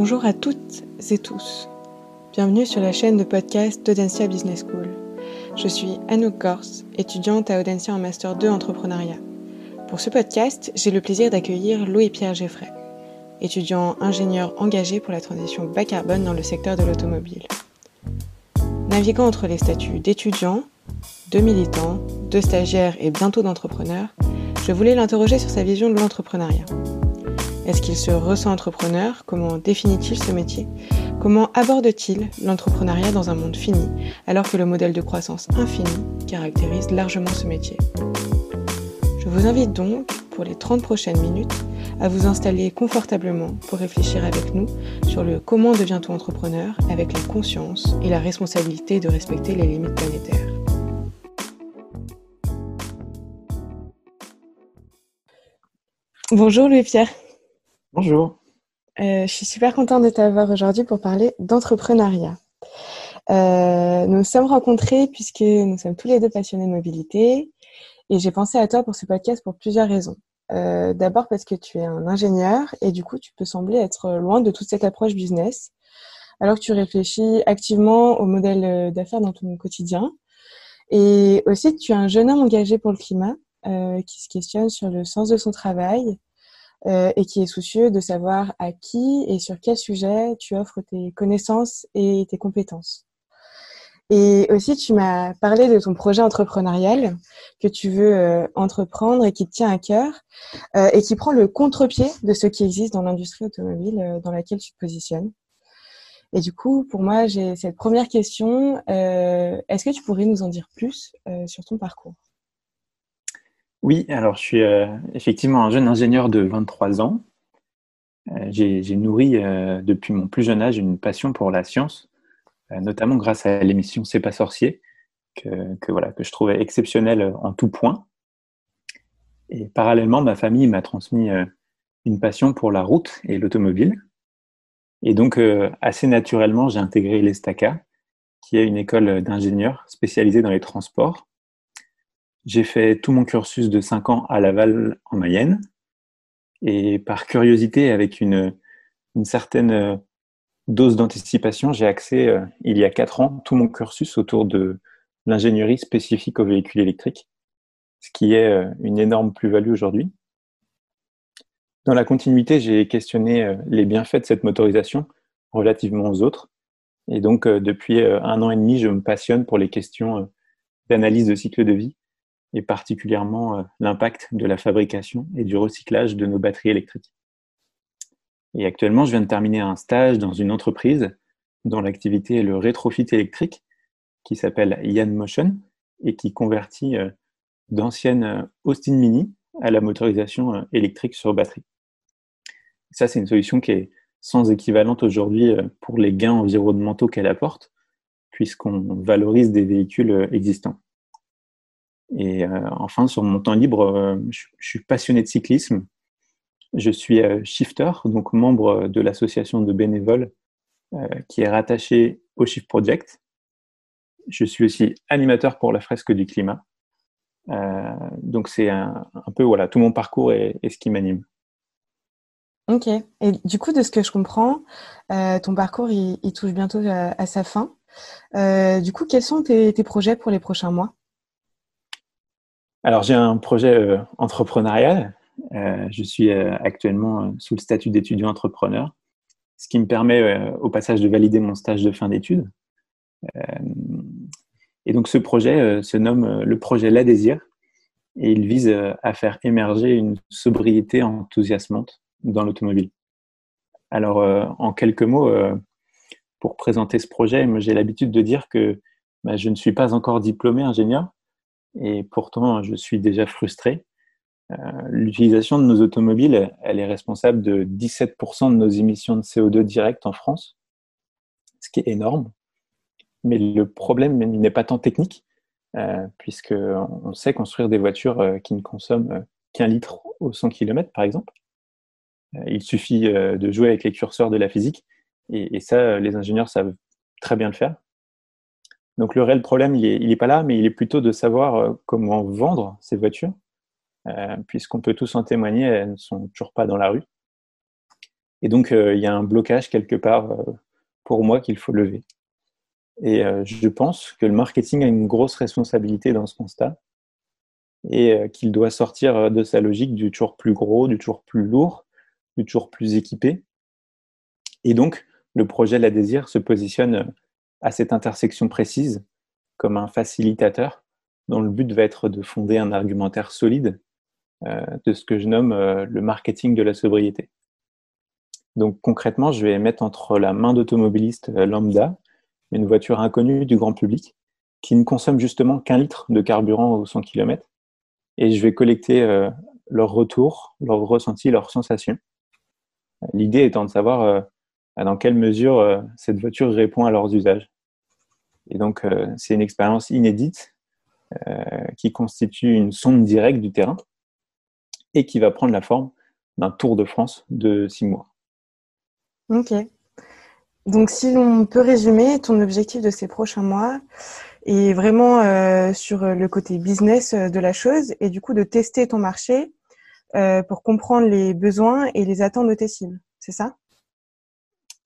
Bonjour à toutes et tous. Bienvenue sur la chaîne de podcast d'Audencia Business School. Je suis Anouk Gors, étudiante à Audencia en Master 2 Entrepreneuriat. Pour ce podcast, j'ai le plaisir d'accueillir Louis-Pierre Geffray, étudiant ingénieur engagé pour la transition bas carbone dans le secteur de l'automobile. Naviguant entre les statuts d'étudiant, de militant, de stagiaire et bientôt d'entrepreneur, je voulais l'interroger sur sa vision de l'entrepreneuriat. Est-ce qu'il se ressent entrepreneur Comment définit-il ce métier? Comment aborde-t-il l'entrepreneuriat dans un monde fini, alors que le modèle de croissance infini caractérise largement ce métier? Je vous invite donc, pour les 30 prochaines minutes, à vous installer confortablement pour réfléchir avec nous sur le comment devient-on entrepreneur avec la conscience et la responsabilité de respecter les limites planétaires. Bonjour Louis-Pierre. Bonjour. Euh, je suis super contente de t'avoir aujourd'hui pour parler d'entrepreneuriat. Euh, nous nous sommes rencontrés puisque nous sommes tous les deux passionnés de mobilité et j'ai pensé à toi pour ce podcast pour plusieurs raisons. Euh, D'abord parce que tu es un ingénieur et du coup tu peux sembler être loin de toute cette approche business alors que tu réfléchis activement au modèle d'affaires dans ton quotidien. Et aussi tu es un jeune homme engagé pour le climat qui se questionne sur le sens de son travail, euh, et qui est soucieux de savoir à qui et sur quel sujet tu offres tes connaissances et tes compétences. Et aussi, tu m'as parlé de ton projet entrepreneurial que tu veux euh, entreprendre et qui te tient à cœur euh, et qui prend le contre-pied de ce qui existe dans l'industrie automobile dans laquelle tu te positionnes. Et du coup, pour moi, j'ai cette première question. Est-ce que tu pourrais nous en dire plus sur ton parcours? Oui, alors je suis euh, effectivement un jeune ingénieur de 23 ans. Euh, j'ai nourri euh, depuis mon plus jeune âge une passion pour la science, notamment grâce à l'émission C'est pas sorcier, que, voilà, que je trouvais exceptionnelle en tout point. Et parallèlement, ma famille m'a transmis une passion pour la route et l'automobile. Et donc, assez naturellement, j'ai intégré l'ESTACA, qui est une école d'ingénieurs spécialisée dans les transports j'ai fait tout mon cursus de 5 ans à Laval en Mayenne. Et par curiosité, avec une, certaine euh, dose d'anticipation, j'ai axé, euh, il y a 4 ans, tout mon cursus autour de l'ingénierie spécifique aux véhicules électriques, ce qui est euh, une énorme plus-value aujourd'hui. Dans la continuité, j'ai questionné les bienfaits de cette motorisation relativement aux autres. Et donc, depuis un an et demi, je me passionne pour les questions d'analyse de cycle de vie et particulièrement euh, l'impact de la fabrication et du recyclage de nos batteries électriques. Et actuellement, je viens de terminer un stage dans une entreprise dont l'activité est le rétrofit électrique, qui s'appelle Yann Motion et qui convertit euh, d'anciennes euh, Austin Mini à la motorisation électrique sur batterie. ça, c'est une solution qui est sans équivalente aujourd'hui pour les gains environnementaux qu'elle apporte, puisqu'on valorise des véhicules existants. Et euh, enfin, sur mon temps libre, euh, je, suis passionné de cyclisme. Je suis euh, shifter, donc membre de l'association de bénévoles qui est rattachée au Shift Project. Je suis aussi animateur pour la fresque du climat. donc c'est un, peu voilà tout mon parcours et, ce qui m'anime. Ok. Et du coup, de ce que je comprends, ton parcours il, touche bientôt à, sa fin. du coup, quels sont tes projets pour les prochains mois? Alors, j'ai un projet euh, entrepreneurial. Euh, je suis euh, actuellement sous le statut d'étudiant entrepreneur, ce qui me permet au passage de valider mon stage de fin d'études. et donc, ce projet se nomme le projet La Désir et il vise à faire émerger une sobriété enthousiasmante dans l'automobile. Alors, en quelques mots, pour présenter ce projet, j'ai l'habitude de dire que bah, je ne suis pas encore diplômé ingénieur, et pourtant je suis déjà frustré. Euh, l'utilisation de nos automobiles, elle est responsable de 17% de nos émissions de CO2 directes en France, ce qui est énorme. Mais le problème n'est pas tant technique, euh, puisqu'on sait construire des voitures euh, qui ne consomment euh, qu'un litre au 100 km, par exemple. Il suffit de jouer avec les curseurs de la physique, et ça, les ingénieurs savent très bien le faire. Donc le réel problème, il n'est pas là, mais il est plutôt de savoir euh, comment vendre ces voitures, euh, puisqu'on peut tous en témoigner, elles ne sont toujours pas dans la rue. Et donc, il y a un blocage quelque part pour moi qu'il faut lever. Et je pense que le marketing a une grosse responsabilité dans ce constat et qu'il doit sortir de sa logique du toujours plus gros, du toujours plus lourd, du toujours plus équipé. Et donc, le projet La Désir se positionne à cette intersection précise comme un facilitateur dont le but va être de fonder un argumentaire solide euh, de ce que je nomme euh, le marketing de la sobriété. Donc concrètement, je vais mettre entre la main d'automobiliste euh, lambda une voiture inconnue du grand public qui ne consomme justement qu'un litre de carburant au 100 km et je vais collecter leur retour, leurs ressentis, leurs sensations. L'idée étant de savoir dans quelle mesure cette voiture répond à leurs usages. Et donc, c'est une expérience inédite qui constitue une sonde directe du terrain et qui va prendre la forme d'un Tour de France de six mois. Ok. Donc, si on peut résumer, ton objectif de ces prochains mois est vraiment euh, sur le côté business euh, de la chose et du coup de tester ton marché euh, pour comprendre les besoins et les attentes de tes cibles. C'est ça?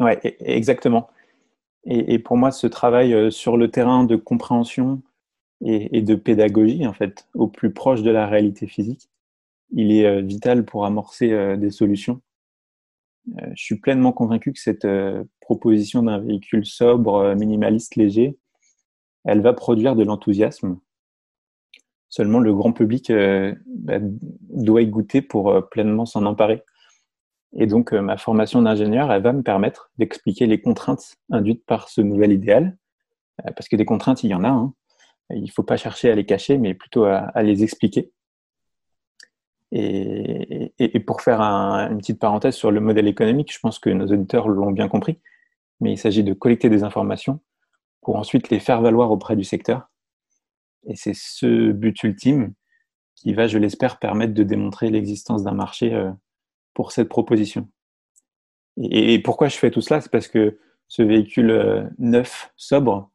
Oui, e-, exactement. Et, pour moi, ce travail sur le terrain de compréhension et, de pédagogie, en fait, au plus proche de la réalité physique, il est euh, vital pour amorcer euh, des solutions. Euh, je suis pleinement convaincu que cette proposition d'un véhicule sobre, minimaliste, léger, elle va produire de l'enthousiasme. Seulement, le grand public bah, doit y goûter pour pleinement s'en emparer. Et donc, ma formation d'ingénieur, elle va me permettre d'expliquer les contraintes induites par ce nouvel idéal. parce que des contraintes, il y en a. Hein. Il ne faut pas chercher à les cacher, mais plutôt à les expliquer. Et, pour faire une petite parenthèse sur le modèle économique, je pense que nos auditeurs l'ont bien compris, mais il s'agit de collecter des informations pour ensuite les faire valoir auprès du secteur. Et c'est ce but ultime qui va, je l'espère, permettre de démontrer l'existence d'un marché euh, pour cette proposition. Et, pourquoi je fais tout cela? C'est parce que ce véhicule euh, neuf, sobre,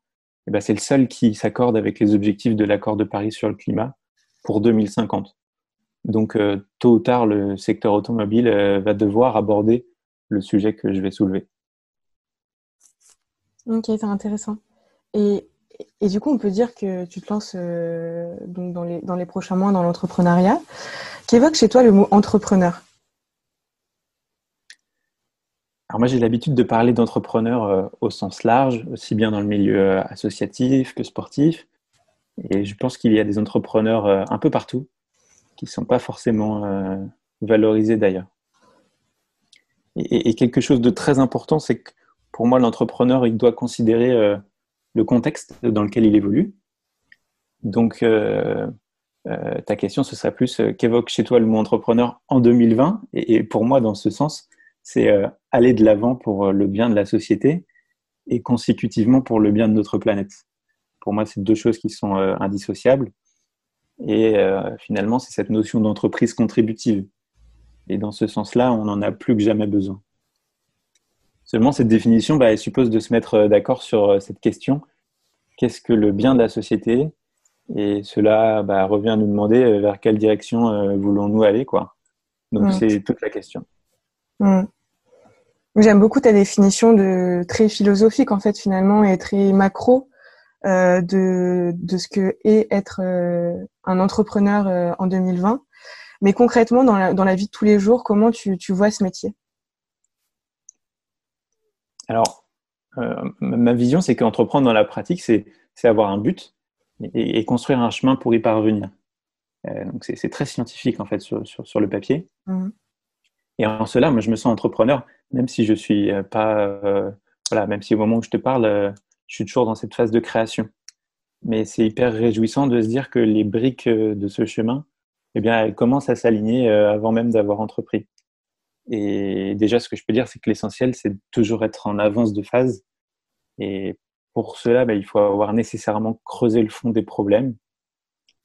eh ben, c'est le seul qui s'accorde avec les objectifs de l'accord de Paris sur le climat pour 2050. Donc, euh, tôt ou tard, le secteur automobile euh, va devoir aborder le sujet que je vais soulever. Ok, c'est intéressant. Et, du coup, on peut dire que tu te lances donc dans, les, dans les prochains mois dans l'entrepreneuriat. Qu'évoque chez toi le mot entrepreneur? Alors moi, j'ai l'habitude de parler d'entrepreneur au sens large, aussi bien dans le milieu associatif que sportif. Et je pense qu'il y a des entrepreneurs un peu partout qui ne sont pas forcément euh, valorisés d'ailleurs. Et, quelque chose de très important, c'est que pour moi, l'entrepreneur, il doit considérer euh, le contexte dans lequel il évolue. Donc, euh, ta question, ce serait plus qu'évoque chez toi le mot entrepreneur en 2020. Et, pour moi, dans ce sens, c'est aller de l'avant pour le bien de la société et consécutivement pour le bien de notre planète. Pour moi, c'est deux choses qui sont indissociables. Et euh, finalement, c'est cette notion d'entreprise contributive. Et dans ce sens-là, on n'en a plus que jamais besoin. Seulement, cette définition, bah, elle suppose de se mettre euh, d'accord sur euh, cette question. Qu'est-ce que le bien de la société? Et cela bah, revient à nous demander vers quelle direction voulons-nous aller. quoi. Donc, mm. c'est toute la question. Mm. J'aime beaucoup ta définition de très philosophique, en fait, finalement, et très macro euh, de, de ce que est être euh, un entrepreneur euh, en 2020. Mais concrètement, dans la, dans la vie de tous les jours, comment tu, tu vois ce métier? Alors, ma vision, c'est qu'entreprendre dans la pratique, c'est avoir un but et, construire un chemin pour y parvenir. donc, c'est très scientifique, en fait, sur, sur, sur le papier. Mmh. Et en cela, moi, je me sens entrepreneur, même si je suis pas, voilà, même si au moment où je te parle, je suis toujours dans cette phase de création. Mais c'est hyper réjouissant de se dire que les briques euh, de ce chemin, eh bien, elles commencent à s'aligner euh, avant même d'avoir entrepris. Et déjà, ce que je peux dire, c'est que l'essentiel, c'est toujours être en avance de phase. Et pour cela, ben, il faut avoir nécessairement creusé le fond des problèmes.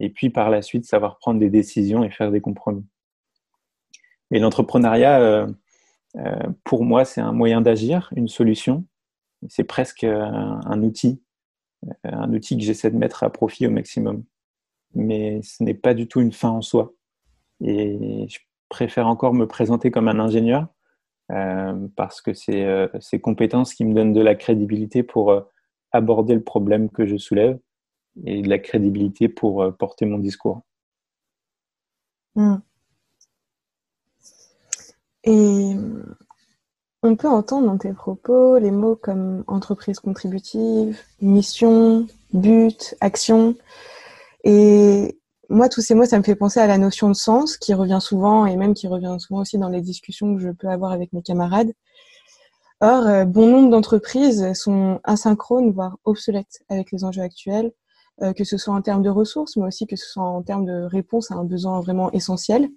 Et puis, par la suite, savoir prendre des décisions et faire des compromis. Mais l'entrepreneuriat, euh, pour moi, c'est un moyen d'agir, une solution, c'est presque un, outil, euh, un outil que j'essaie de mettre à profit au maximum. Mais ce n'est pas du tout une fin en soi. Et je préfère encore me présenter comme un ingénieur parce que c'est ces compétences qui me donnent de la crédibilité pour aborder le problème que je soulève et de la crédibilité pour porter mon discours. Hmm. Et on peut entendre dans tes propos les mots comme entreprise contributive, mission, but, action. Et moi, tous ces mots, ça me fait penser à la notion de sens qui revient souvent et même qui revient souvent aussi dans les discussions que je peux avoir avec mes camarades. Or, euh, bon nombre d'entreprises sont asynchrones, voire obsolètes avec les enjeux actuels, euh, que ce soit en termes de ressources, mais aussi que ce soit en termes de réponse à un besoin vraiment essentiel.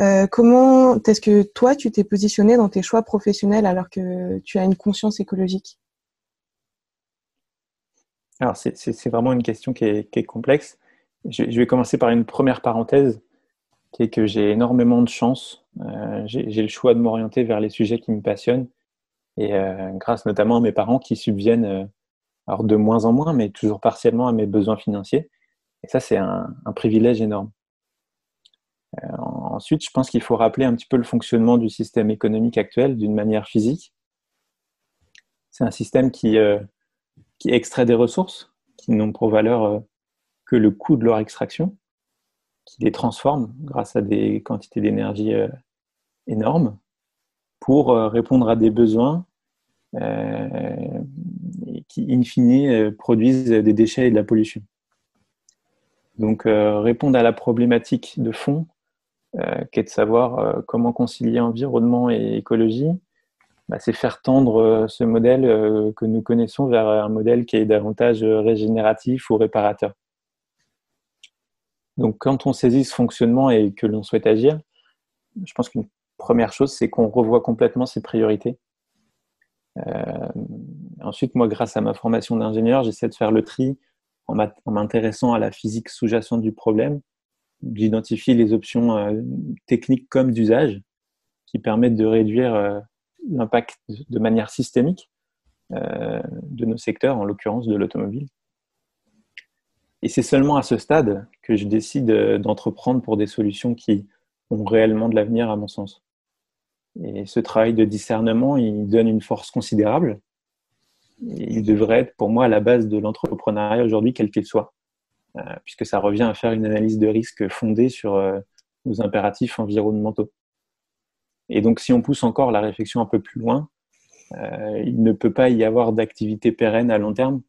Euh, comment est-ce que toi, tu t'es positionné dans tes choix professionnels alors que tu as une conscience écologique? Alors, c'est vraiment une question qui est, complexe. Je, vais commencer par une première parenthèse, qui est que j'ai énormément de chance. Euh, j'ai le choix de m'orienter vers les sujets qui me passionnent. Et euh, grâce notamment à mes parents qui subviennent, alors de moins en moins, mais toujours partiellement à mes besoins financiers. Et ça, c'est un, privilège énorme. Ensuite, je pense qu'il faut rappeler un petit peu le fonctionnement du système économique actuel d'une manière physique. C'est un système qui, euh, qui extrait des ressources qui n'ont pour valeur euh, que le coût de leur extraction, qui les transforme grâce à des quantités d'énergie énormes pour répondre à des besoins qui, in fine, produisent des déchets et de la pollution. Donc, répondre à la problématique de fond euh, qui est de savoir euh, comment concilier environnement et écologie, bah, c'est faire tendre euh, ce modèle que nous connaissons vers un modèle qui est davantage régénératif ou réparateur. Donc quand on saisit ce fonctionnement et que l'on souhaite agir, je pense qu'une première chose, c'est qu'on revoit complètement ses priorités. ensuite, moi, grâce à ma formation d'ingénieur, j'essaie de faire le tri en m'intéressant à la physique sous-jacente du problème d'identifier les options euh, techniques comme d'usage qui permettent de réduire euh, l'impact de manière systémique euh, de nos secteurs, en l'occurrence de l'automobile. Et c'est seulement à ce stade que je décide d'entreprendre pour des solutions qui ont réellement de l'avenir, à mon sens. Et ce travail de discernement, il donne une force considérable. il devrait être pour moi à la base de l'entrepreneuriat aujourd'hui, quel qu'il soit. Euh, puisque ça revient à faire une analyse de risque fondée sur euh, nos impératifs environnementaux. Et donc, si on pousse encore la réflexion un peu plus loin, euh, il ne peut pas y avoir d'activité pérenne à long terme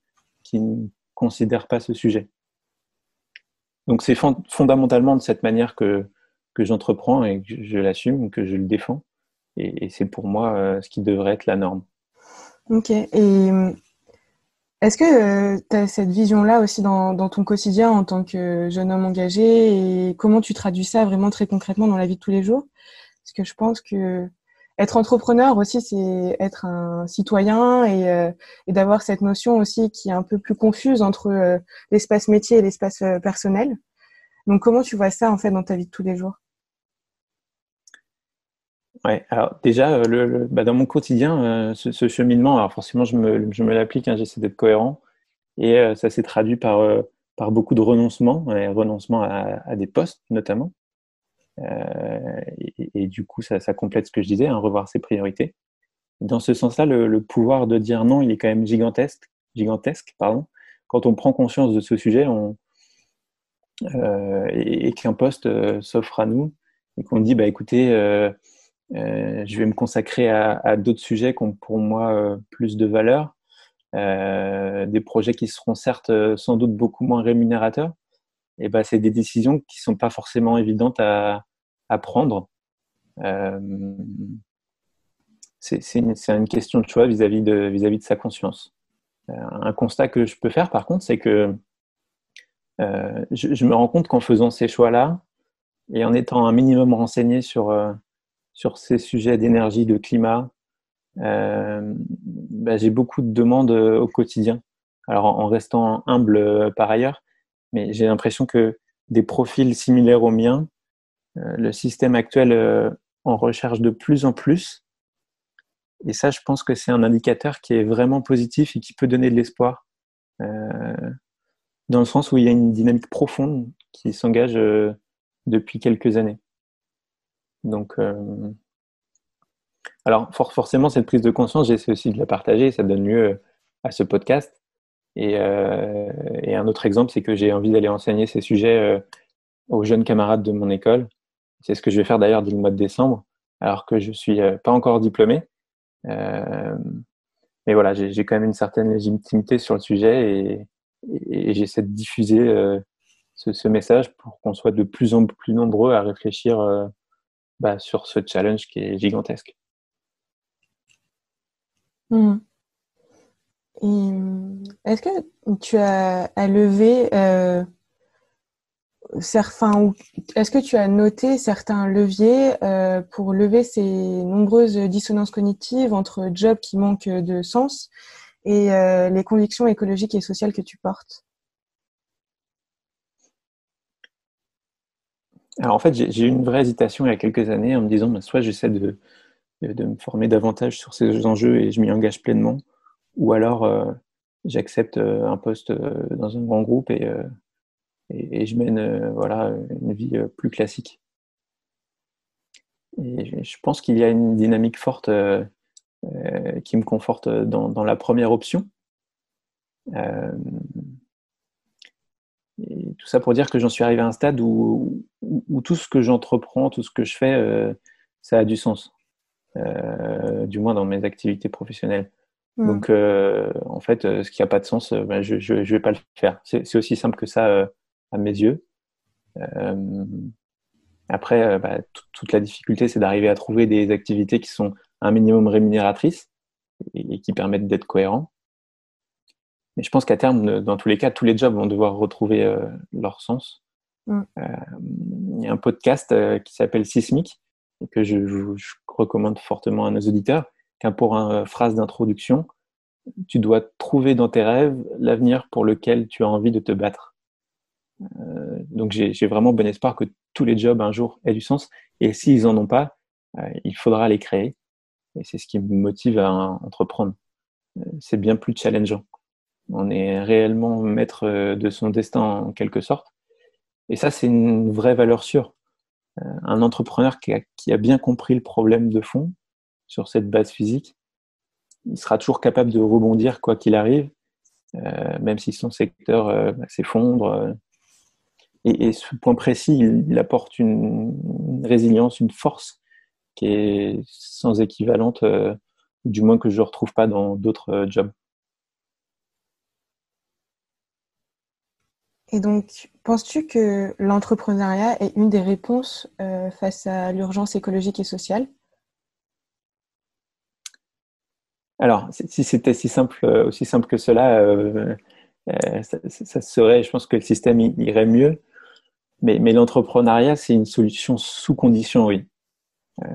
qui ne considère pas ce sujet. Donc, c'est fondamentalement de cette manière que, que j'entreprends et que je l'assume, que je le défends. Et, c'est pour moi ce qui devrait être la norme. Ok. Et est-ce que euh, tu as cette vision-là aussi dans, ton quotidien en tant que jeune homme engagé et comment tu traduis ça vraiment très concrètement dans la vie de tous les jours? Parce que je pense que être entrepreneur aussi, c'est être un citoyen et, euh, d'avoir cette notion aussi qui est un peu plus confuse entre euh, l'espace métier et l'espace personnel. Donc comment tu vois ça en fait dans ta vie de tous les jours? Ouais, alors déjà, euh, bah, dans mon quotidien, euh, ce, cheminement, alors forcément, je me, l'applique, hein, j'essaie d'être cohérent, et euh, ça s'est traduit par, beaucoup de renoncements, renoncements à, des postes notamment. Et, du coup, ça, complète ce que je disais, hein, revoir ses priorités. Dans ce sens-là, le, pouvoir de dire non, il est quand même gigantesque, gigantesque pardon. Quand on prend conscience de ce sujet on, et, qu'un poste s'offre à nous, et qu'on dit, bah, écoutez, je vais me consacrer à, d'autres sujets qui ont pour moi euh, plus de valeur, euh, des projets qui seront certes sans doute beaucoup moins rémunérateurs. Et ben, c'est des décisions qui sont pas forcément évidentes à, prendre. c'est une, question de choix vis-à-vis de, vis-à-vis de sa conscience. un constat que je peux faire par contre, c'est que je, me rends compte qu'en faisant ces choix-là et en étant un minimum renseigné sur sur ces sujets d'énergie, de climat, euh, bah, j'ai beaucoup de demandes euh, au quotidien. Alors en, restant humble euh, par ailleurs, mais j'ai l'impression que des profils similaires aux miens, le système actuel en recherche de plus en plus. Et ça, je pense que c'est un indicateur qui est vraiment positif et qui peut donner de l'espoir, dans le sens où il y a une dynamique profonde qui s'engage depuis quelques années. Donc, euh, Alors, forcément, cette prise de conscience, j'essaie aussi de la partager. Ça donne lieu à ce podcast. Et, et un autre exemple, c'est que j'ai envie d'aller enseigner ces sujets aux jeunes camarades de mon école. C'est ce que je vais faire d'ailleurs dès le mois de décembre, alors que je suis pas encore diplômé. Euh, mais voilà, j'ai quand même une certaine légitimité sur le sujet et, j'essaie de diffuser euh, ce, message pour qu'on soit de plus en plus nombreux à réfléchir euh, bah, sur ce challenge qui est gigantesque. Mmh. Est-ce que tu as à lever euh, est-ce que tu as noté certains leviers euh, pour lever ces nombreuses dissonances cognitives entre job qui manque de sens et euh, les convictions écologiques et sociales que tu portes? Alors en fait, j'ai eu une vraie hésitation il y a quelques années en me disant, bah, soit j'essaie de, me former davantage sur ces enjeux et je m'y engage pleinement, ou alors euh, j'accepte un poste dans un grand groupe et je mène euh, voilà, une vie euh, plus classique. Et je pense qu'il y a une dynamique forte euh, qui me conforte dans la première option. Et tout ça pour dire que j'en suis arrivé à un stade où, où, tout ce que j'entreprends, tout ce que je fais, ça a du sens. du moins dans mes activités professionnelles. Mmh. Donc, en fait, ce qui n'a pas de sens, ben, je ne vais pas le faire. C'est aussi simple que ça à mes yeux. Euh, après, euh, bah, toute la difficulté, c'est d'arriver à trouver des activités qui sont un minimum rémunératrices et, qui permettent d'être cohérents. Mais je pense qu'à terme, dans tous les cas, tous les jobs vont devoir retrouver euh, leur sens. Mm. Il y a un podcast qui s'appelle Sismic et que je, recommande fortement à nos auditeurs, car pour une phrase d'introduction, tu dois trouver dans tes rêves l'avenir pour lequel tu as envie de te battre. Euh, donc j'ai vraiment bon espoir que tous les jobs un jour aient du sens. Et s'ils en ont pas, euh, il faudra les créer. Et c'est ce qui me motive à entreprendre. Euh, c'est bien plus challengeant. On est réellement maître de son destin en quelque sorte. Et ça, c'est une vraie valeur sûre. Un entrepreneur qui a, bien compris le problème de fond sur cette base physique, il sera toujours capable de rebondir quoi qu'il arrive, même si son secteur bah, s'effondre, et, ce point précis, il, apporte une, résilience, une force qui est sans équivalente, euh, du moins que je ne retrouve pas dans d'autres euh, jobs. Et donc, penses-tu que l'entrepreneuriat est une des réponses euh, face à l'urgence écologique et sociale? Alors, si c'était simple, aussi simple que cela, ça, serait, je pense que le système irait mieux. Mais, l'entrepreneuriat, c'est une solution sous condition, oui. Euh,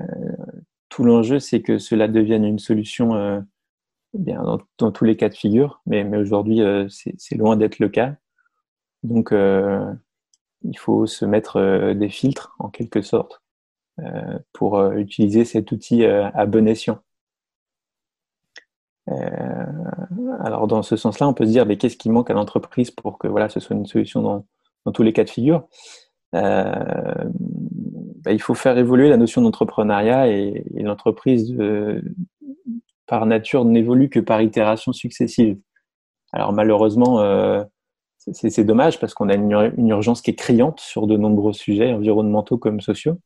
tout l'enjeu, c'est que cela devienne une solution euh, bien, dans, tous les cas de figure, mais, aujourd'hui, euh, c'est loin d'être le cas. Donc, euh, il faut se mettre euh, des filtres, en quelque sorte, euh, pour utiliser cet outil à bon escient. alors, dans ce sens-là, on peut se dire, mais qu'est-ce qui manque à l'entreprise pour que voilà, ce soit une solution dans, tous les cas de figure? Bah, il faut faire évoluer la notion d'entrepreneuriat et, l'entreprise, par nature, n'évolue que par itération successive. Alors malheureusement, c'est dommage parce qu'on a une, urgence qui est criante sur de nombreux sujets environnementaux comme sociaux.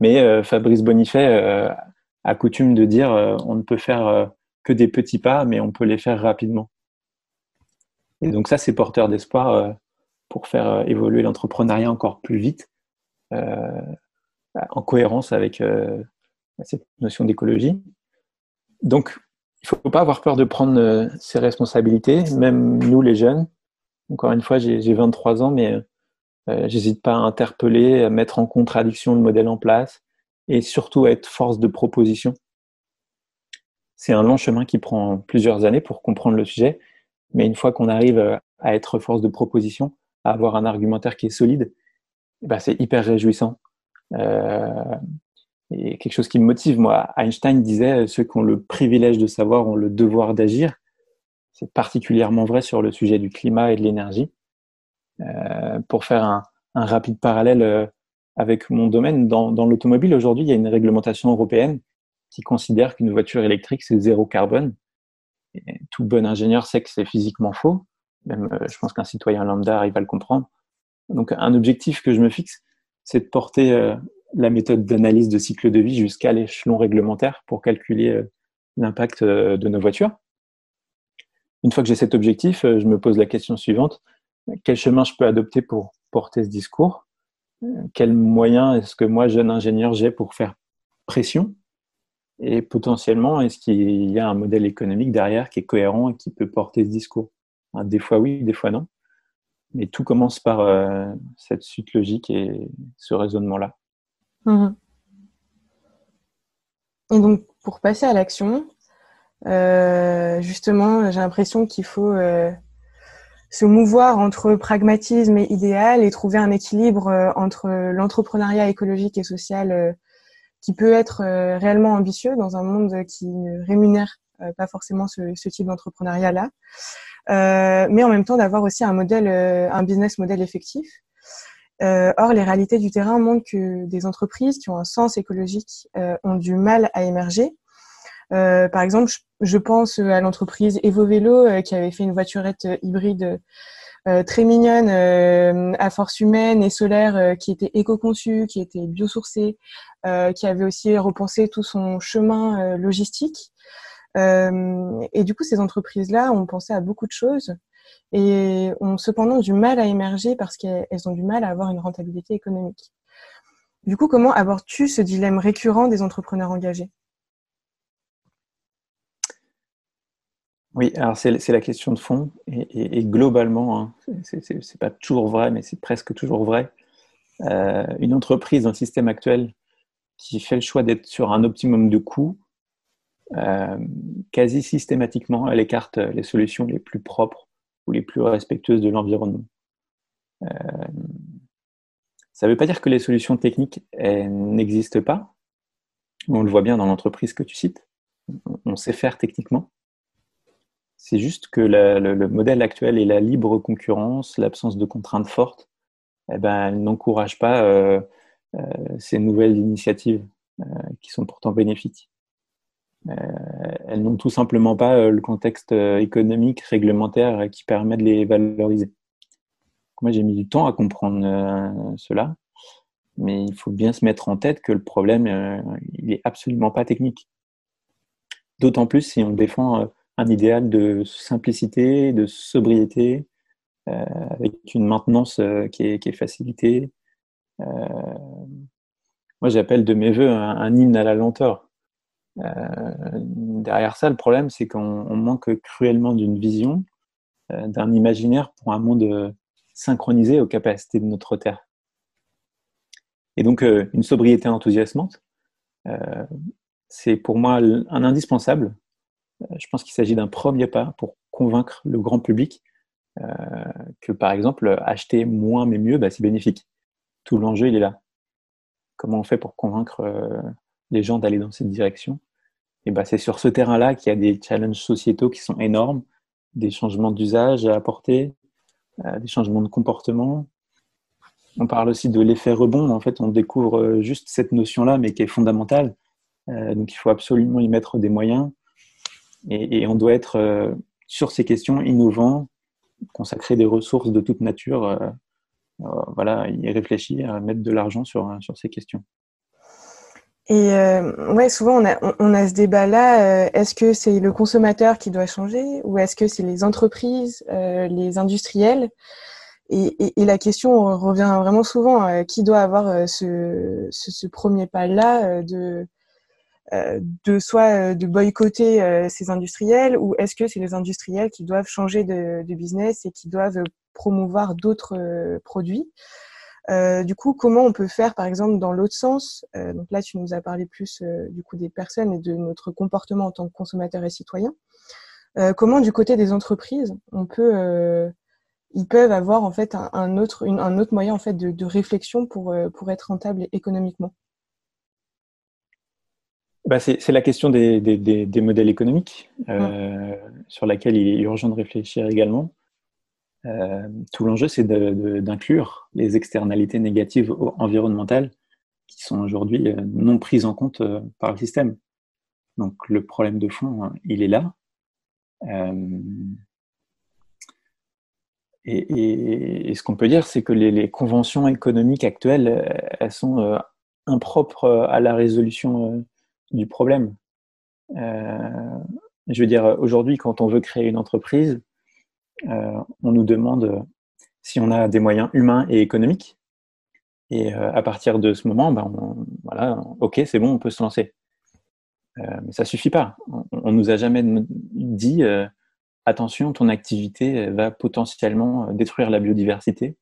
Mais euh, Fabrice Bonifay a coutume de dire on ne peut faire que des petits pas, mais on peut les faire rapidement. Et donc ça, c'est porteur d'espoir pour faire euh, évoluer l'entrepreneuriat encore plus vite, euh, en cohérence avec euh, cette notion d'écologie. Donc, il ne faut pas avoir peur de prendre ses responsabilités, même nous les jeunes. Encore une fois, j'ai 23 ans, mais j'hésite pas à interpeller, à mettre en contradiction le modèle en place et surtout à être force de proposition. C'est un long chemin qui prend plusieurs années pour comprendre le sujet, mais une fois qu'on arrive à être force de proposition, avoir un argumentaire qui est solide, bah, c'est hyper réjouissant. Euh, et quelque chose qui me motive, moi, Einstein disait ceux qui ont le privilège de savoir ont le devoir d'agir. C'est particulièrement vrai sur le sujet du climat et de l'énergie. Euh, pour faire un, rapide parallèle euh, avec mon domaine, dans, l'automobile, aujourd'hui, il y a une réglementation européenne qui considèrent qu'une voiture électrique, c'est zéro carbone. Tout bon ingénieur sait que c'est physiquement faux. Même, euh, je pense qu'un citoyen lambda arrive à le comprendre. Donc, un objectif que je me fixe, c'est de porter la méthode d'analyse de cycle de vie jusqu'à l'échelon réglementaire pour calculer l'impact de nos voitures. Une fois que j'ai cet objectif, je me pose la question suivante. Quel chemin je peux adopter pour porter ce discours? Quels moyens est-ce que moi, jeune ingénieur, j'ai pour faire pression? Et potentiellement, est-ce qu'il y a un modèle économique derrière qui est cohérent et qui peut porter ce discours? Des fois oui, des fois non. Mais tout commence par euh, cette suite logique et ce raisonnement-là. Mhm. Et donc, pour passer à l'action, euh, justement, j'ai l'impression qu'il faut euh, se mouvoir entre pragmatisme et idéal et trouver un équilibre entre l'entrepreneuriat écologique et social qui peut être réellement ambitieux dans un monde qui ne rémunère pas forcément ce, ce type d'entrepreneuriat-là, mais en même temps d'avoir aussi un modèle, un business model effectif. or, les réalités du terrain montrent que des entreprises qui ont un sens écologique ont du mal à émerger euh, par exemple, je, pense à l'entreprise Evo Vélo euh, qui avait fait une voiturette euh, hybride très mignonne, à force humaine et solaire, qui était éco-conçue, qui était biosourcée, qui avait aussi repensé tout son chemin logistique. et du coup, ces entreprises-là ont pensé à beaucoup de choses et ont cependant du mal à émerger parce qu'elles ont du mal à avoir une rentabilité économique. Du coup, comment abordes-tu ce dilemme récurrent des entrepreneurs engagés? Oui, alors c'est la question de fond. Et, globalement, hein, c'est pas toujours vrai, mais c'est presque toujours vrai. Euh, une entreprise dans le système actuel qui fait le choix d'être sur un optimum de coûts, euh, quasi systématiquement, elle écarte les solutions les plus propres ou les plus respectueuses de l'environnement. Euh, ça ne veut pas dire que les solutions techniques n'existent pas. On le voit bien dans l'entreprise que tu cites. On sait faire techniquement. C'est juste que le, modèle actuel et la libre concurrence, l'absence de contraintes fortes, eh ben, n'encouragent pas euh, euh, ces nouvelles initiatives euh, qui sont pourtant bénéfiques. elles n'ont tout simplement pas le contexte économique, réglementaire qui permet de les valoriser. Moi, j'ai mis du temps à comprendre cela, mais il faut bien se mettre en tête que le problème, il n'est absolument pas technique. D'autant plus si on défend un idéal de simplicité, de sobriété, euh, avec une maintenance euh, qui, est, facilitée. Euh, moi, j'appelle de mes voeux un, hymne à la lenteur. derrière ça, le problème, c'est qu'on manque cruellement d'une vision, d'un imaginaire pour un monde synchronisé aux capacités de notre Terre. Et donc, une sobriété enthousiasmante, c'est pour moi un indispensable je pense qu'il s'agit d'un premier pas pour convaincre le grand public euh, que, par exemple, acheter moins mais mieux, bah, c'est bénéfique. Tout l'enjeu, il est là. Comment on fait pour convaincre euh, les gens d'aller dans cette direction? Et bah, c'est sur ce terrain-là qu'il y a des challenges sociétaux qui sont énormes, des changements d'usage à apporter, euh, des changements de comportement. On parle aussi de l'effet rebond. En fait, on découvre juste cette notion-là, mais qui est fondamentale. donc, il faut absolument y mettre des moyens et, on doit être euh, sur ces questions innovants, consacrer des ressources de toute nature, euh, euh, voilà, y réfléchir, mettre de l'argent sur, sur ces questions. Et ouais, souvent on a, on a ce débat-là. est-ce que c'est le consommateur qui doit changer ou est-ce que c'est les entreprises, les industriels? Et, et, la question revient vraiment souvent qui doit avoir ce, ce, ce, premier pas-là de de soit euh, de boycotter euh, ces industriels ou est-ce que c'est les industriels qui doivent changer de, business et qui doivent promouvoir d'autres produits? Du coup, comment on peut faire, par exemple, dans l'autre sens? Donc là, tu nous as parlé plus du coup des personnes et de notre comportement en tant que consommateur et citoyen. comment, du côté des entreprises, on peut, ils peuvent avoir en fait un, autre, un autre moyen en fait de, de réflexion pour pour être rentable économiquement? Bah, c'est la question des, modèles économiques euh, sur laquelle il est urgent de réfléchir également. Euh, tout l'enjeu, c'est d'inclure les externalités négatives environnementales qui sont aujourd'hui euh, non prises en compte par le système. Donc le problème de fond, hein, il est là. Et, ce qu'on peut dire, c'est que les, conventions économiques actuelles, elles sont impropres à la résolution du problème. je veux dire, aujourd'hui, quand on veut créer une entreprise, on nous demande si on a des moyens humains et économiques. Et euh, à partir de ce moment, ben, voilà, ok, c'est bon, on peut se lancer. Euh, mais ça suffit pas. On, ne nous a jamais dit euh, attention, ton activité va potentiellement détruire la biodiversité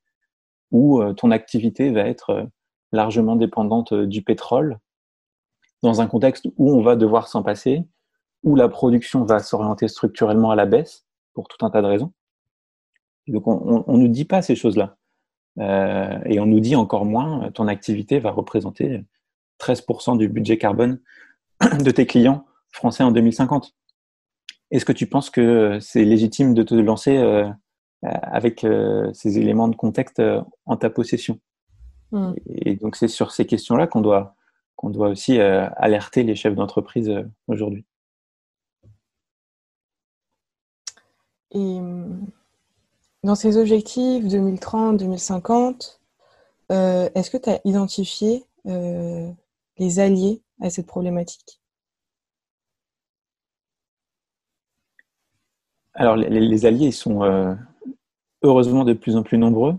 ou ton activité va être largement dépendante du pétrole dans un contexte où on va devoir s'en passer, où la production va s'orienter structurellement à la baisse pour tout un tas de raisons. donc on ne nous dit pas ces choses-là. Euh, et on nous dit encore moins, ton activité va représenter 13% du budget carbone de tes clients français en 2050. Est-ce que tu penses que c'est légitime de te lancer euh, avec euh, ces éléments de contexte en ta possession? Hmm. Et donc c'est sur ces questions-là qu'on doit, qu'on doit aussi alerter les chefs d'entreprise aujourd'hui. Et dans ces objectifs 2030-2050, euh, est-ce que tu as identifié euh, les alliés à cette problématique? Alors, les, alliés sont euh, heureusement de plus en plus nombreux.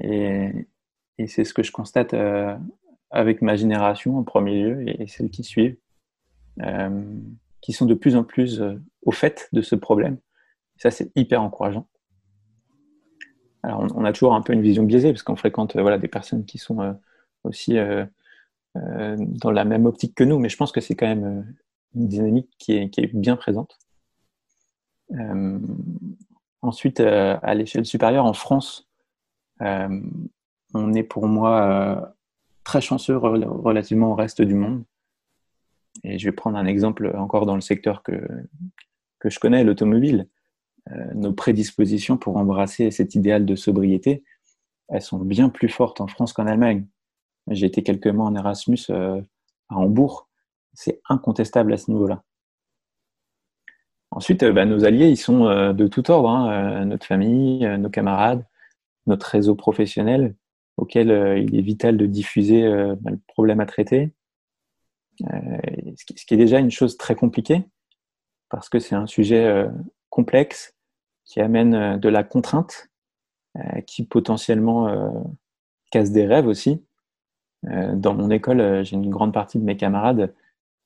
Et, c'est ce que je constate avec ma génération en premier lieu et, celles qui suivent, qui sont de plus en plus au fait de ce problème. ça, c'est hyper encourageant. Alors, on, a toujours un peu une vision biaisée parce qu'on fréquente euh, voilà, des personnes qui sont euh, aussi euh, dans la même optique que nous, mais je pense que c'est quand même une dynamique qui est, bien présente. ensuite, à l'échelle supérieure, en France, on est pour moi très chanceux relativement au reste du monde. Et je vais prendre un exemple encore dans le secteur que, je connais, l'automobile. Euh, nos prédispositions pour embrasser cet idéal de sobriété, elles sont bien plus fortes en France qu'en Allemagne. J'ai été quelques mois en Erasmus euh, à Hambourg. C'est incontestable à ce niveau-là. Ensuite, euh, bah, nos alliés, ils sont de tout ordre. Hein. notre famille, nos camarades, notre réseau professionnel, auquel il est vital de diffuser bah, le problème à traiter. ce qui est déjà une chose très compliquée, parce que c'est un sujet complexe qui amène euh, de la contrainte, euh, qui potentiellement euh, casse des rêves aussi. Dans mon école, j'ai une grande partie de mes camarades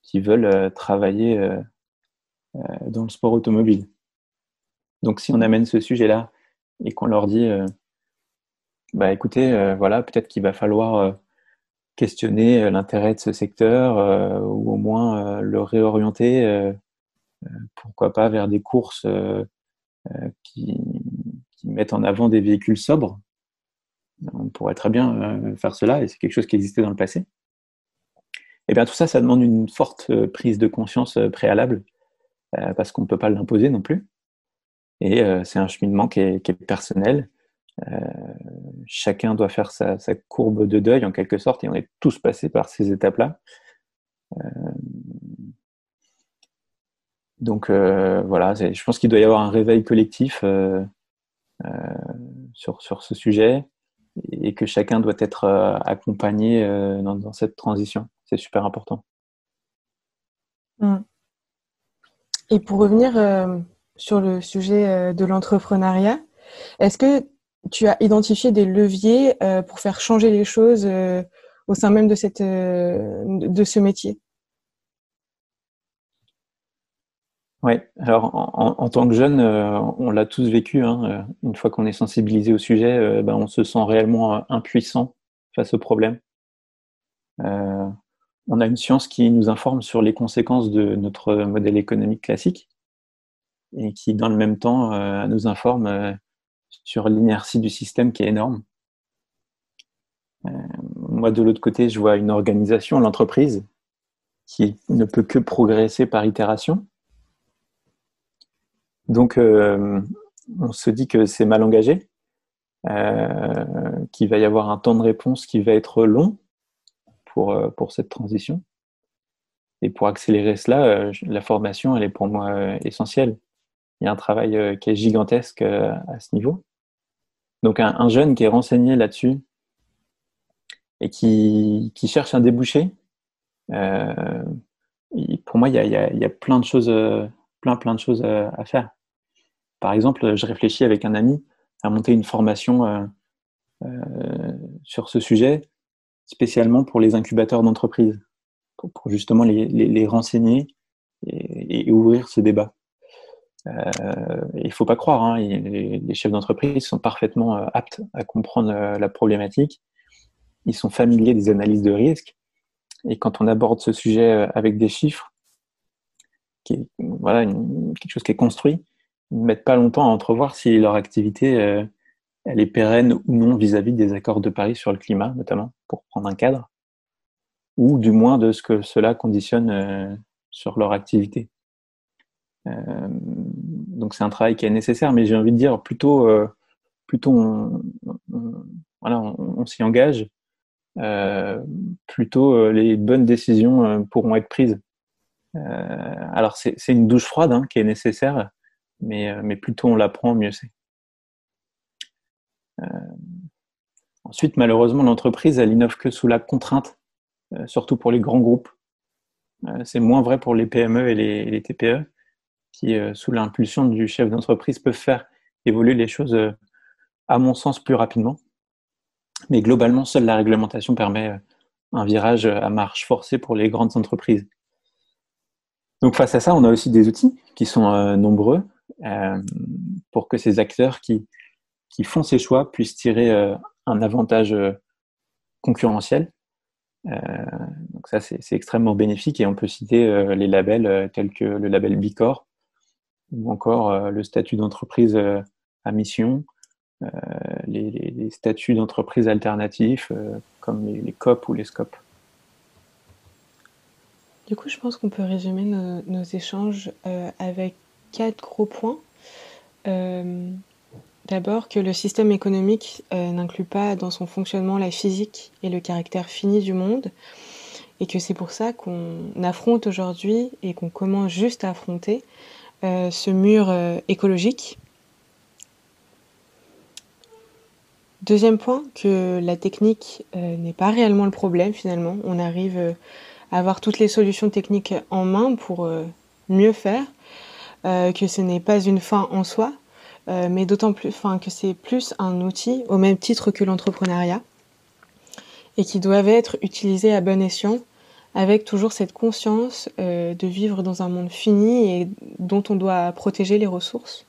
qui veulent travailler dans le sport automobile. Donc si on amène ce sujet-là et qu'on leur dit, bah écoutez, voilà, peut-être qu'il va falloir questionner l'intérêt de ce secteur ou au moins le réorienter, pourquoi pas vers des courses euh, qui, mettent en avant des véhicules sobres. On pourrait très bien euh, faire cela et c'est quelque chose qui existait dans le passé. Et eh bien tout ça, ça demande une forte euh, prise de conscience préalable parce qu'on ne peut pas l'imposer non plus. Et c'est un cheminement qui est, personnel. Chacun doit faire sa, courbe de deuil en quelque sorte et on est tous passés par ces étapes-là. Donc euh, voilà, je pense qu'il doit y avoir un réveil collectif euh, euh, sur, sur ce sujet et que chacun doit être accompagné dans, cette transition. C'est super important. Mm. Et pour revenir sur le sujet de l'entrepreneuriat, est-ce que tu as identifié des leviers pour faire changer les choses au sein même de, cette, de ce métier? Oui, alors en, tant que jeune, euh, on l'a tous vécu. Hein, euh, une fois qu'on est sensibilisé au sujet, euh, ben, on se sent réellement impuissant face au problème. on a une science qui nous informe sur les conséquences de notre modèle économique classique et qui, dans le même temps, nous informe sur l'inertie du système qui est énorme. moi, de l'autre côté, je vois une organisation, l'entreprise, qui ne peut que progresser par itération donc, euh, on se dit que c'est mal engagé, euh, qu'il va y avoir un temps de réponse qui va être long euh, pour cette transition. Et pour accélérer cela, la formation, elle est pour moi essentielle. Il y a un travail qui est gigantesque à ce niveau. Donc un, jeune qui est renseigné là-dessus et qui, cherche un débouché, euh, pour moi, il y, a, plein de choses, plein, de choses à, faire. Par exemple, je réfléchis avec un ami à monter une formation euh, euh, sur ce sujet, spécialement pour les incubateurs d'entreprise, pour, justement les, renseigner et, ouvrir ce débat. Euh, il ne faut pas croire, hein, les, chefs d'entreprise sont parfaitement euh, aptes à comprendre euh, la problématique. Ils sont familiers des analyses de risque. Et quand on aborde ce sujet avec des chiffres, voilà, quelque chose qui est construit, ils ne mettent pas longtemps à entrevoir si leur activité elle est pérenne ou non vis-à-vis des accords de Paris sur le climat, notamment, pour prendre un cadre, ou du moins de ce que cela conditionne sur leur activité. Donc c'est un travail qui est nécessaire, mais j'ai envie de dire plutôt, euh, plutôt on, s'y engage, euh, plutôt les bonnes décisions pourront être prises. alors c'est une douche froide hein, qui est nécessaire, mais, mais plutôt on l'apprend, mieux c'est. ensuite, malheureusement, l'entreprise, elle innove que sous la contrainte, surtout pour les grands groupes. c'est moins vrai pour les PME et les TPE qui, euh, sous l'impulsion du chef d'entreprise, peuvent faire évoluer les choses, euh, à mon sens, plus rapidement. Mais globalement, seule la réglementation permet euh, un virage à marche forcée pour les grandes entreprises. Donc face à ça, on a aussi des outils qui sont nombreux pour que ces acteurs qui, qui font ces choix puissent tirer un avantage concurrentiel. donc ça, c'est extrêmement bénéfique et on peut citer les labels tels que le label Bicor, ou encore euh, le statut d'entreprise euh, à mission, euh, les, statuts d'entreprise alternatifs comme les, COP ou les SCOP. Du coup, je pense qu'on peut résumer nos, échanges avec quatre gros points. D'abord, que le système économique n'inclut pas dans son fonctionnement la physique et le caractère fini du monde, et que c'est pour ça qu'on affronte aujourd'hui et qu'on commence juste à affronter euh, ce mur euh, écologique. Deuxième point, que la technique euh, n'est pas réellement le problème finalement. On arrive à avoir toutes les solutions techniques en main pour mieux faire, que ce n'est pas une fin en soi, mais d'autant plus que c'est plus un outil au même titre que l'entrepreneuriat et qui doivent être utilisés à bon escient avec toujours cette conscience euh, de vivre dans un monde fini et dont on doit protéger les ressources.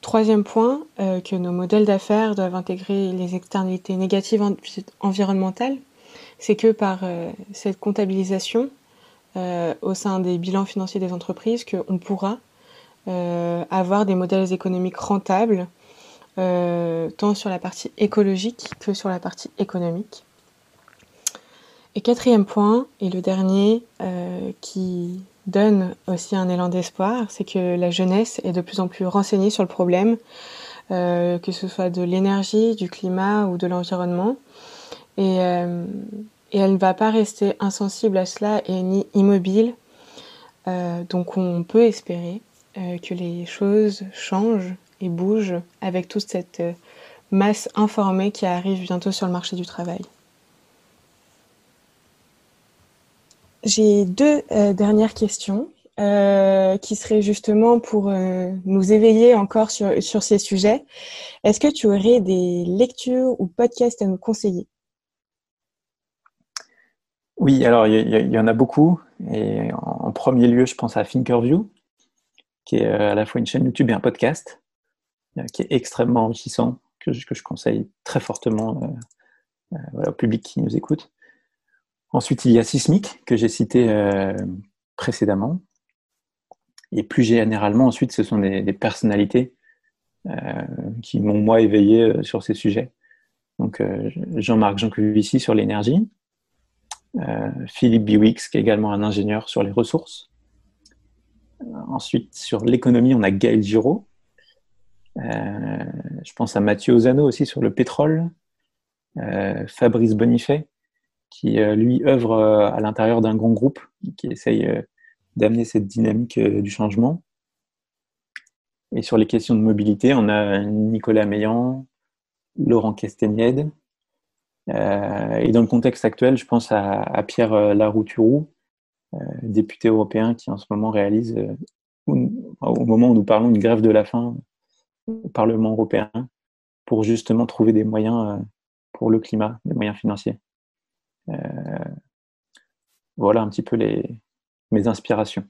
Troisième point, euh, que nos modèles d'affaires doivent intégrer les externalités négatives environnementales, c'est que par euh, cette comptabilisation au sein des bilans financiers des entreprises, qu'on pourra avoir des modèles économiques rentables, tant sur la partie écologique que sur la partie économique. Et quatrième point, et le dernier, euh, qui donne aussi un élan d'espoir, c'est que la jeunesse est de plus en plus renseignée sur le problème, euh, que ce soit de l'énergie, du climat ou de l'environnement. Euh, et, elle ne va pas rester insensible à cela et ni immobile. donc on peut espérer que les choses changent et bougent avec toute cette masse informée qui arrive bientôt sur le marché du travail. J'ai deux euh, dernières questions euh, qui seraient justement pour euh, nous éveiller encore sur, sur ces sujets. Est-ce que tu aurais des lectures ou podcasts à nous conseiller? Oui, alors il y, en a beaucoup. Et en, premier lieu, je pense à Thinkerview, qui est à la fois une chaîne YouTube et un podcast, qui est extrêmement enrichissant, que je, que je conseille très fortement au public qui nous écoute. Ensuite, il y a Sismic, que j'ai cité euh, précédemment. Et plus généralement, ensuite, ce sont des, personnalités euh, qui m'ont, moi, éveillé euh, sur ces sujets. Donc, Jean-Marc Jancovici sur l'énergie, Philippe Biwix, qui est également un ingénieur sur les ressources. ensuite, sur l'économie, on a Gaël Giraud. je pense à Mathieu Ozano aussi sur le pétrole. Fabrice Bonifay, qui lui œuvre à l'intérieur d'un grand groupe qui essaye d'amener cette dynamique du changement. Et sur les questions de mobilité, on a Nicolas Meillan, Laurent Castagnède. et dans le contexte actuel, je pense à, Pierre Larouturou, député européen qui en ce moment réalise, au moment où nous parlons, une grève de la faim au Parlement européen pour justement trouver des moyens pour le climat, des moyens financiers. Euh, voilà un petit peu les, mes inspirations.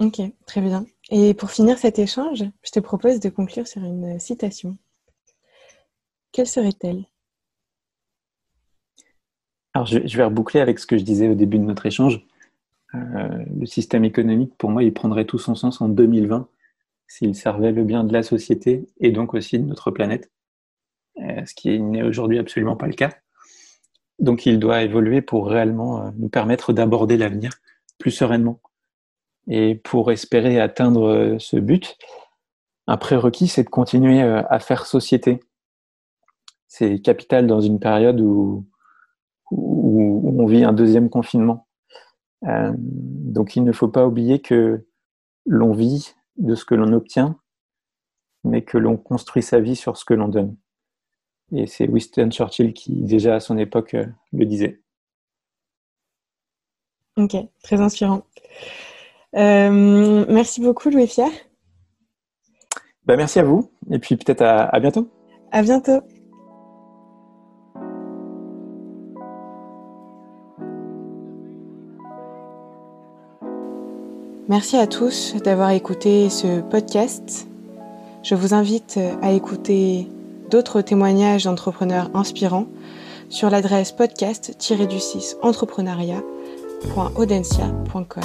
Ok, très bien. Et pour finir cet échange, je te propose de conclure sur une citation. Quelle serait-elle? Alors, je, vais reboucler avec ce que je disais au début de notre échange. Euh, le système économique, pour moi, il prendrait tout son sens en 2020 s'il servait le bien de la société et donc aussi de notre planète. Euh, ce qui n'est aujourd'hui absolument pas le cas. Donc il doit évoluer pour réellement euh, nous permettre d'aborder l'avenir plus sereinement. Et pour espérer atteindre euh, ce but, un prérequis, c'est de continuer à faire société. C'est capital dans une période où, où, on vit un deuxième confinement. donc il ne faut pas oublier que l'on vit de ce que l'on obtient, mais que l'on construit sa vie sur ce que l'on donne. Et c'est Winston Churchill qui, déjà à son époque, euh, le disait. Ok, très inspirant. Euh, merci beaucoup, Louis-Pierre. Bah, merci à vous, et puis peut-être à, à bientôt. À bientôt. Merci à tous d'avoir écouté ce podcast. Je vous invite à écouter d'autres témoignages d'entrepreneurs inspirants sur l'adresse podcast-du6 entrepreneuriat.audencia.com.